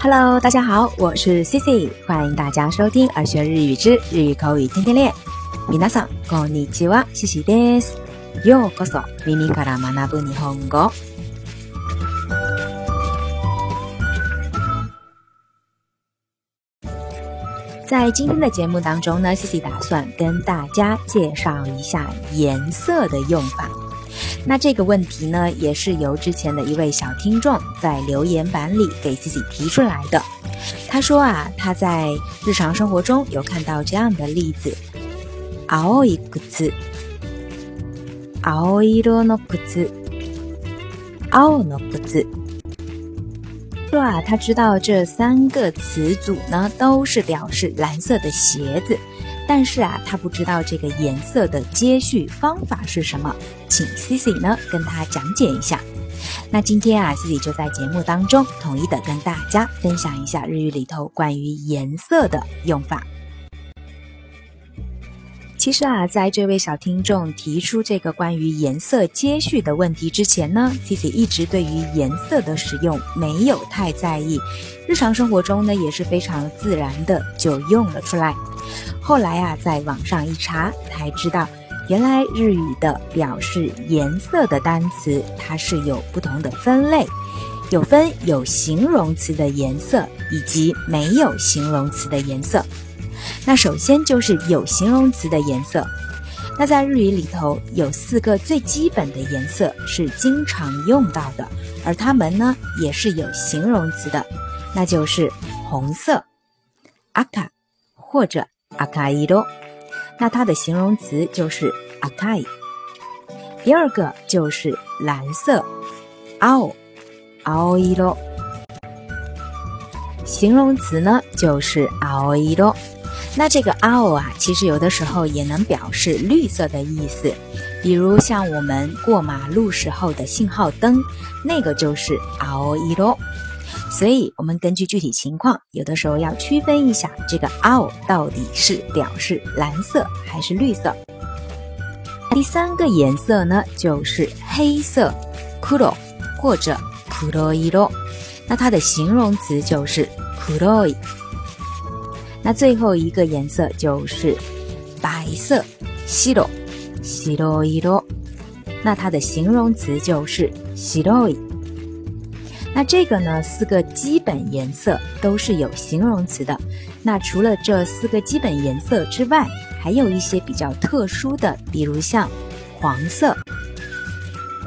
Hello，大家好，我是 Cici，欢迎大家收听《耳学日语之日语口语天天练》。皆さんこんにちは、Cici です。ようこそ耳から学ぶ日本語。在今天的节目当中呢，Cici 打算跟大家介绍一下颜色的用法。 那这个问题呢，也是由之前的一位小听众在留言板里给自己提出来的。他说啊，他在日常生活中有看到这样的例子：青い靴、青色の靴、青の靴。说啊，他知道这三个词组呢，都是表示蓝色的鞋子， 但是啊，他不知道这个颜色的接续方法是什么，请 Cici 呢跟他讲解一下。那今天啊，Cici 就在节目当中统一的跟大家分享一下日语里头关于颜色的用法。其实啊，在这位小听众提出这个关于颜色接续的问题之前呢，Cici 一直对于颜色的使用没有太在意，日常生活中呢也是非常自然的就用了出来。后来啊，在网上一查才知道，原来日语的表示颜色的单词它是有不同的分类，有分有形容词的颜色以及没有形容词的颜色。那首先就是有形容词的颜色，那在日语里头有四个最基本的颜色是经常用到的，而它们呢也是有形容词的，那就是红色，aka 或者 akairo，那它的形容词就是 akai。第二个就是蓝色，ao aoiro，形容词呢就是 aoiro。那这个青啊，其实有的时候也能表示绿色的意思，比如像我们过马路时候的信号灯，那个就是青色。所以，我们根据具体情况，有的时候要区分一下这个青到底是表示蓝色还是绿色。第三个颜色呢，就是黑色，kuro 或者 kuroiro，那它的形容词就是 kuroi。那最后一个颜色就是白色，西罗，西罗伊罗。那它的形容词就是西罗伊。那这个呢，四个基本颜色都是有形容词的。那除了这四个基本颜色之外，还有一些比较特殊的，比如像黄色，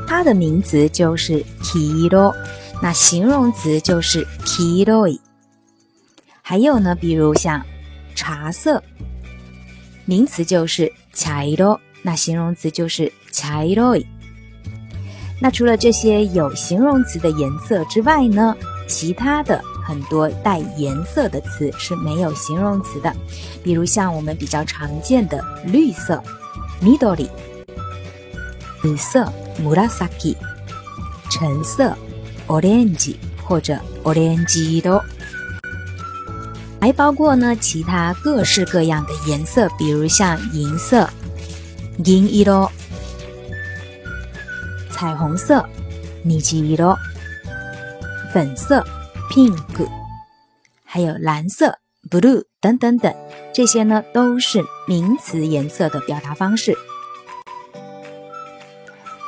它的名词就是 kiro，那形容词就是 kiroi。还有呢，比如像茶色，名词就是茶色，那形容词就是茶色。那除了这些有形容词的颜色之外呢，其他的很多带颜色的词是没有形容词的，比如像我们比较常见的绿色，midori，紫色，murasaki，橙色，orange 或者 orange 色。还包括呢其他各式各样的颜色，比如像银色银色、彩虹色虹色、粉色 （pink），还有蓝色 （blue） 等等等，这些呢都是名词颜色的表达方式。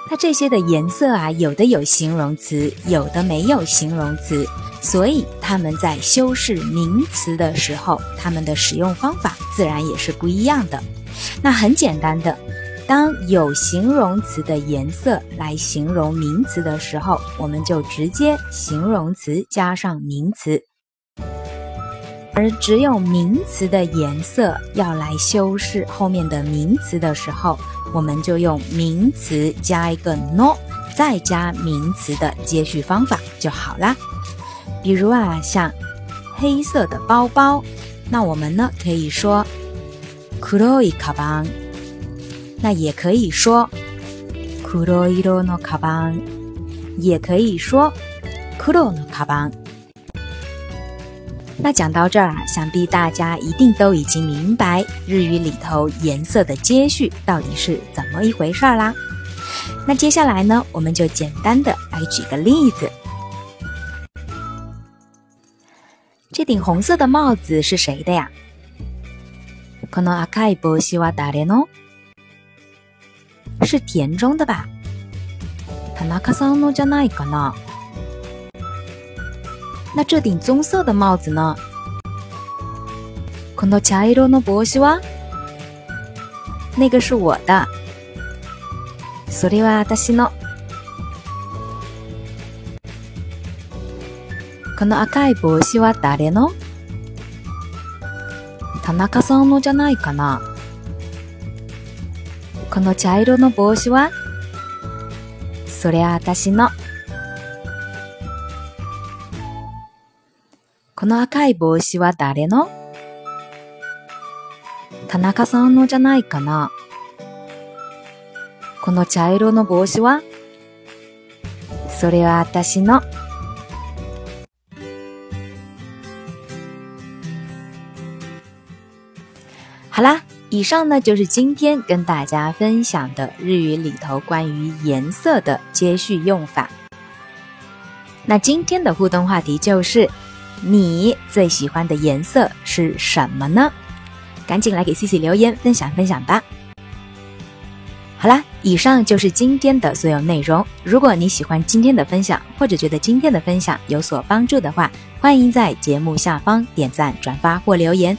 那这些的颜色啊，有的有形容词，有的没有形容词。所以它们在修饰名词的时候，它们的使用方法自然也是不一样的。那很简单的，当有形容词的颜色来形容名词的时候，我们就直接形容词加上名词；而只有名词的颜色要来修饰后面的名词的时候，我们就用名词加一个 no，再加名词的接续方法就好啦。比如啊，像黑色的包包，那我们呢可以说黒いカバン，那也可以说黒い色のカバン，也可以说黒のカバン。 那讲到这儿啊，想必大家一定都已经明白日语里头颜色的接续到底是怎么一回事啦。那接下来呢，我们就简单的来举个例子。 这顶红色的帽子是谁的呀？この赤い帽子は誰の？是田中的吧？田中さんのじゃないかな？ 那这顶棕色的帽子呢？この茶色の帽子は？那个是我的。それは私の。この赤い帽子は誰の？田中さんのじゃないかな。この茶色の帽子は？それは私の。この赤い帽子は誰の？田中さんのじゃないかな。この茶色の帽子は？それは私の。好啦，以上呢就是今天跟大家分享的日语里头关于颜色的接续用法。那今天的互动话题就是：你最喜欢的颜色是什么呢？赶紧来给 C C 留言分享分享吧。好啦，以上就是今天的所有内容。如果你喜欢今天的分享，或者觉得今天的分享有所帮助的话，欢迎在节目下方点赞、转发或留言。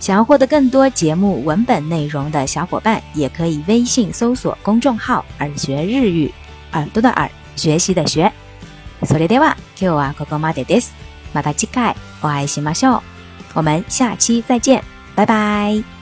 想要获得更多节目文本内容的小伙伴，也可以微信搜索公众号“耳学日语”，耳朵的耳，学习的学。それでは今日はここまでです。 また次回お会いしましょう。我们下期再见，拜拜。